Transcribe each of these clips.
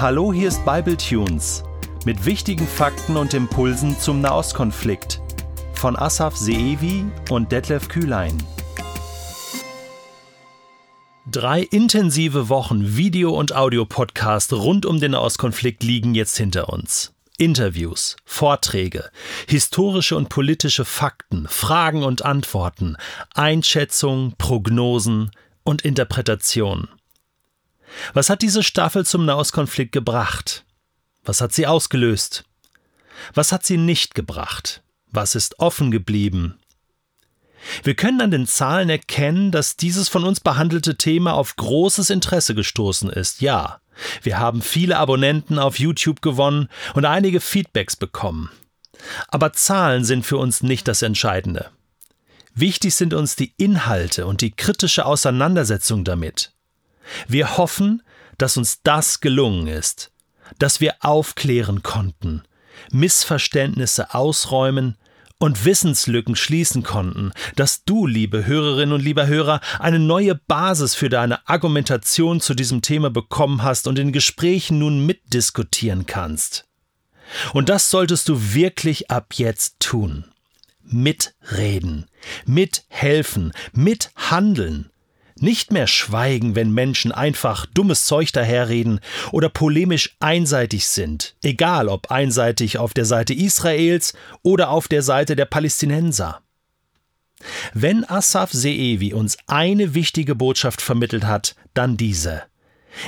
Hallo, hier ist Bible Tunes mit wichtigen Fakten und Impulsen zum Nahostkonflikt von Asaf Seevi und Detlef Kühlein. Drei intensive Wochen Video- und Audiopodcast rund um den Nahostkonflikt liegen jetzt hinter uns. Interviews, Vorträge, historische und politische Fakten, Fragen und Antworten, Einschätzungen, Prognosen und Interpretationen. Was hat diese Staffel zum Nahostkonflikt gebracht? Was hat sie ausgelöst? Was hat sie nicht gebracht? Was ist offen geblieben? Wir können an den Zahlen erkennen, dass dieses von uns behandelte Thema auf großes Interesse gestoßen ist. Ja, wir haben viele Abonnenten auf YouTube gewonnen und einige Feedbacks bekommen. Aber Zahlen sind für uns nicht das Entscheidende. Wichtig sind uns die Inhalte und die kritische Auseinandersetzung damit. Wir hoffen, dass uns das gelungen ist, dass wir aufklären konnten, Missverständnisse ausräumen und Wissenslücken schließen konnten, dass du, liebe Hörerinnen und lieber Hörer, eine neue Basis für deine Argumentation zu diesem Thema bekommen hast und in Gesprächen nun mitdiskutieren kannst. Und das solltest du wirklich ab jetzt tun. Mitreden, mithelfen, mithandeln, nicht mehr schweigen, wenn Menschen einfach dummes Zeug daherreden oder polemisch einseitig sind, egal ob einseitig auf der Seite Israels oder auf der Seite der Palästinenser. Wenn Asaf Seevi uns eine wichtige Botschaft vermittelt hat, dann diese.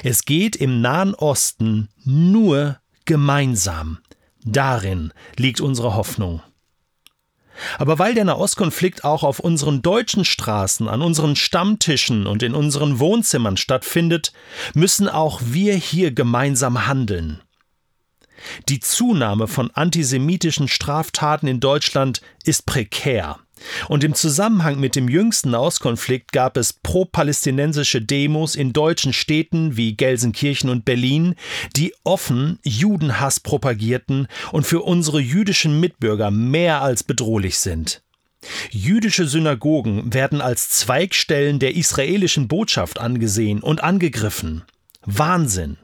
Es geht im Nahen Osten nur gemeinsam. Darin liegt unsere Hoffnung. Aber weil der Nahostkonflikt auch auf unseren deutschen Straßen, an unseren Stammtischen und in unseren Wohnzimmern stattfindet, müssen auch wir hier gemeinsam handeln. Die Zunahme von antisemitischen Straftaten in Deutschland ist prekär. Und im Zusammenhang mit dem jüngsten Nahostkonflikt gab es pro-palästinensische Demos in deutschen Städten wie Gelsenkirchen und Berlin, die offen Judenhass propagierten und für unsere jüdischen Mitbürger mehr als bedrohlich sind. Jüdische Synagogen werden als Zweigstellen der israelischen Botschaft angesehen und angegriffen. Wahnsinn.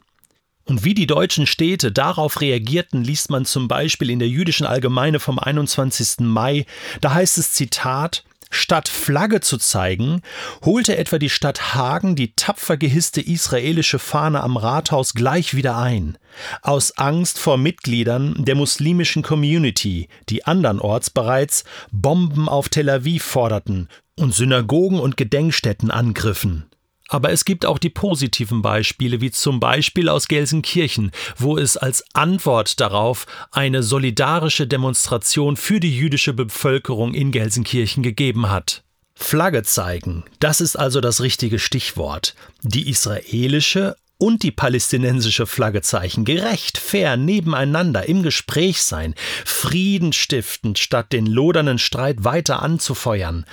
Und wie die deutschen Städte darauf reagierten, liest man zum Beispiel in der jüdischen Allgemeine vom 21. Mai. Da heißt es Zitat Statt Flagge zu zeigen, holte etwa die Stadt Hagen die tapfer gehisste israelische Fahne am Rathaus gleich wieder ein, aus Angst vor Mitgliedern der muslimischen Community, die andernorts bereits Bomben auf Tel Aviv forderten und Synagogen und Gedenkstätten angriffen. Aber es gibt auch die positiven Beispiele, wie zum Beispiel aus Gelsenkirchen, wo es als Antwort darauf eine solidarische Demonstration für die jüdische Bevölkerung in Gelsenkirchen gegeben hat. Flagge zeigen, das ist also das richtige Stichwort. Die israelische und die palästinensische Flagge zeichen, gerecht, fair, nebeneinander, im Gespräch sein, Frieden stiftend, statt den lodernden Streit weiter anzufeuern.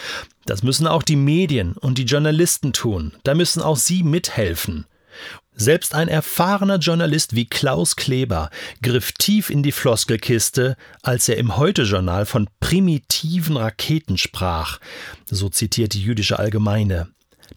Das müssen auch die Medien und die Journalisten tun, da müssen auch sie mithelfen. Selbst ein erfahrener Journalist wie Klaus Kleber griff tief in die Floskelkiste, als er im Heute-Journal von primitiven Raketen sprach, so zitiert die jüdische Allgemeine.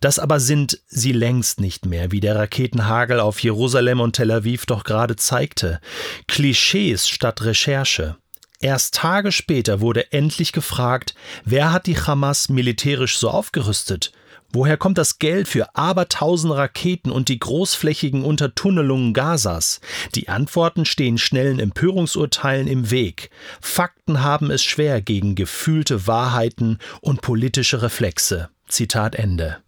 Das aber sind sie längst nicht mehr, wie der Raketenhagel auf Jerusalem und Tel Aviv doch gerade zeigte. Klischees statt Recherche. Erst Tage später wurde endlich gefragt, wer hat die Hamas militärisch so aufgerüstet? Woher kommt das Geld für abertausend Raketen und die großflächigen Untertunnelungen Gazas? Die Antworten stehen schnellen Empörungsurteilen im Weg. Fakten haben es schwer gegen gefühlte Wahrheiten und politische Reflexe. Zitat Ende.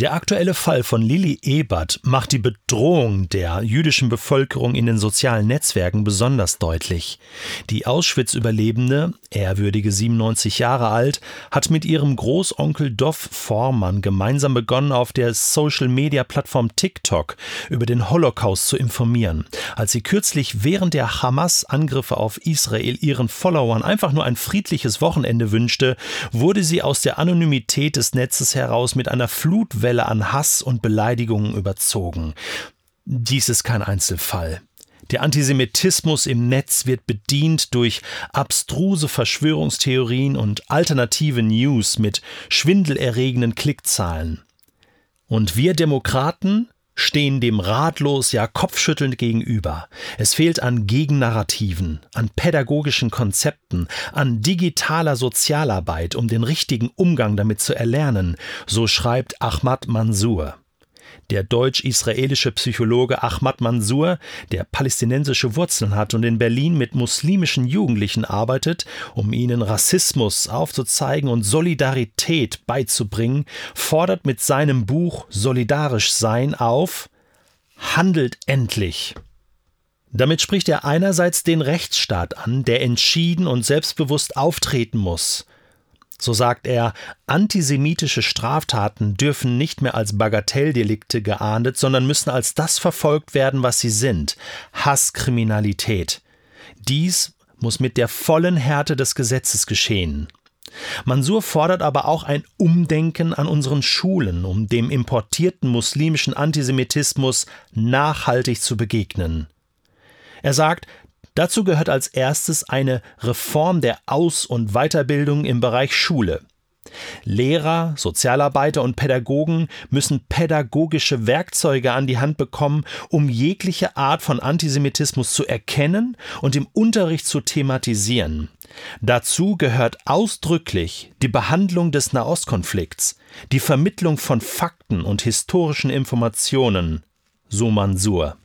Der aktuelle Fall von Lilly Ebert macht die Bedrohung der jüdischen Bevölkerung in den sozialen Netzwerken besonders deutlich. Die Auschwitz-Überlebende, ehrwürdige 97 Jahre alt, hat mit ihrem Großonkel Dov Vormann gemeinsam begonnen, auf der Social-Media-Plattform TikTok über den Holocaust zu informieren. Als sie kürzlich während der Hamas-Angriffe auf Israel ihren Followern einfach nur ein friedliches Wochenende wünschte, wurde sie aus der Anonymität des Netzes heraus mit einer Flutwelle Welle an Hass und Beleidigungen überzogen. Dies ist kein Einzelfall. Der Antisemitismus im Netz wird bedient durch abstruse Verschwörungstheorien und alternative News mit schwindelerregenden Klickzahlen. Und wir Demokraten stehen dem ratlos, ja kopfschüttelnd gegenüber. Es fehlt an Gegennarrativen, an pädagogischen Konzepten, an digitaler Sozialarbeit, um den richtigen Umgang damit zu erlernen, so schreibt Ahmad Mansour. Der deutsch-israelische Psychologe Ahmad Mansour, der palästinensische Wurzeln hat und in Berlin mit muslimischen Jugendlichen arbeitet, um ihnen Rassismus aufzuzeigen und Solidarität beizubringen, fordert mit seinem Buch Solidarisch sein auf Handelt endlich. Damit spricht er einerseits den Rechtsstaat an, der entschieden und selbstbewusst auftreten muss, so sagt er, antisemitische Straftaten dürfen nicht mehr als Bagatelldelikte geahndet, sondern müssen als das verfolgt werden, was sie sind Hasskriminalität. Dies muss mit der vollen Härte des Gesetzes geschehen. Mansur fordert aber auch ein Umdenken an unseren Schulen, um dem importierten muslimischen Antisemitismus nachhaltig zu begegnen. Er sagt, Dazu gehört als erstes eine Reform der Aus- und Weiterbildung im Bereich Schule. Lehrer, Sozialarbeiter und Pädagogen müssen pädagogische Werkzeuge an die Hand bekommen, um jegliche Art von Antisemitismus zu erkennen und im Unterricht zu thematisieren. Dazu gehört ausdrücklich die Behandlung des Nahostkonflikts, die Vermittlung von Fakten und historischen Informationen, so Mansur.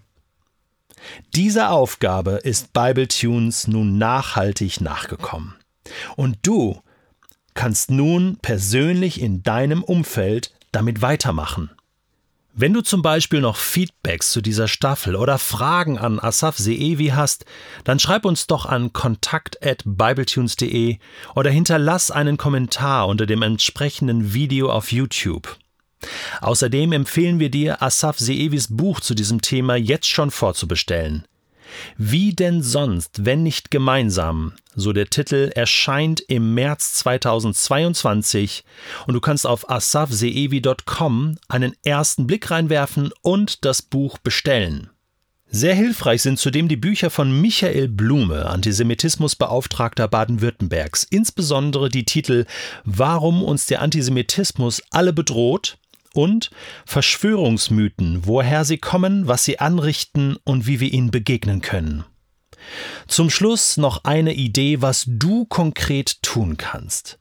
Dieser Aufgabe ist Bibletunes nun nachhaltig nachgekommen. Und du kannst nun persönlich in deinem Umfeld damit weitermachen. Wenn du zum Beispiel noch Feedbacks zu dieser Staffel oder Fragen an Asaf Seevi hast, dann schreib uns doch an kontakt@bibletunes.de oder hinterlass einen Kommentar unter dem entsprechenden Video auf YouTube. Außerdem empfehlen wir dir, Asaf Seevis Buch zu diesem Thema jetzt schon vorzubestellen. Wie denn sonst, wenn nicht gemeinsam? So der Titel erscheint im März 2022 und du kannst auf asafseevi.com einen ersten Blick reinwerfen und das Buch bestellen. Sehr hilfreich sind zudem die Bücher von Michael Blume, Antisemitismusbeauftragter Baden-Württembergs, insbesondere die Titel Warum uns der Antisemitismus alle bedroht und Verschwörungsmythen, woher sie kommen, was sie anrichten und wie wir ihnen begegnen können. Zum Schluss noch eine Idee, was du konkret tun kannst.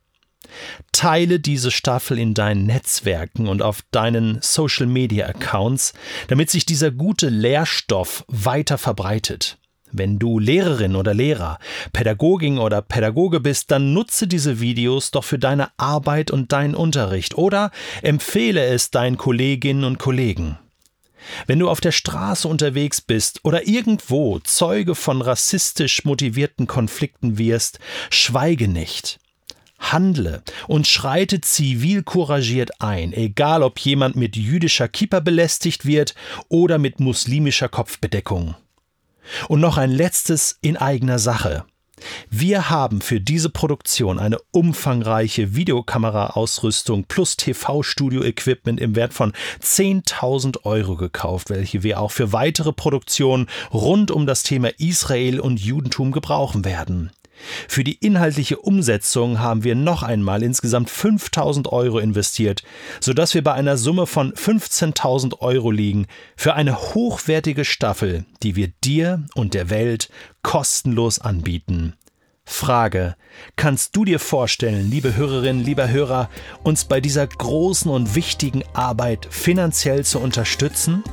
Teile diese Staffel in deinen Netzwerken und auf deinen Social Media Accounts, damit sich dieser gute Lehrstoff weiter verbreitet. Wenn du Lehrerin oder Lehrer, Pädagogin oder Pädagoge bist, dann nutze diese Videos doch für deine Arbeit und deinen Unterricht oder empfehle es deinen Kolleginnen und Kollegen. Wenn du auf der Straße unterwegs bist oder irgendwo Zeuge von rassistisch motivierten Konflikten wirst, schweige nicht. Handle und schreite zivil couragiert ein, egal ob jemand mit jüdischer Kippa belästigt wird oder mit muslimischer Kopfbedeckung. Und noch ein letztes in eigener Sache. Wir haben für diese Produktion eine umfangreiche Videokameraausrüstung plus TV-Studio-Equipment im Wert von 10.000 Euro gekauft, welche wir auch für weitere Produktionen rund um das Thema Israel und Judentum gebrauchen werden. Für die inhaltliche Umsetzung haben wir noch einmal insgesamt 5000 Euro investiert, sodass wir bei einer Summe von 15.000 Euro liegen für eine hochwertige Staffel, die wir dir und der Welt kostenlos anbieten. Frage: Kannst du dir vorstellen, liebe Hörerinnen, lieber Hörer, uns bei dieser großen und wichtigen Arbeit finanziell zu unterstützen?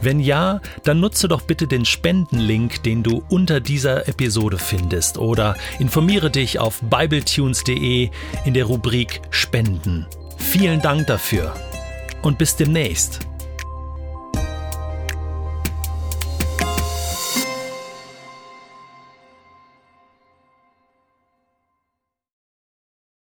Wenn ja, dann nutze doch bitte den Spendenlink, den du unter dieser Episode findest oder informiere dich auf bibletunes.de in der Rubrik Spenden. Vielen Dank dafür und bis demnächst.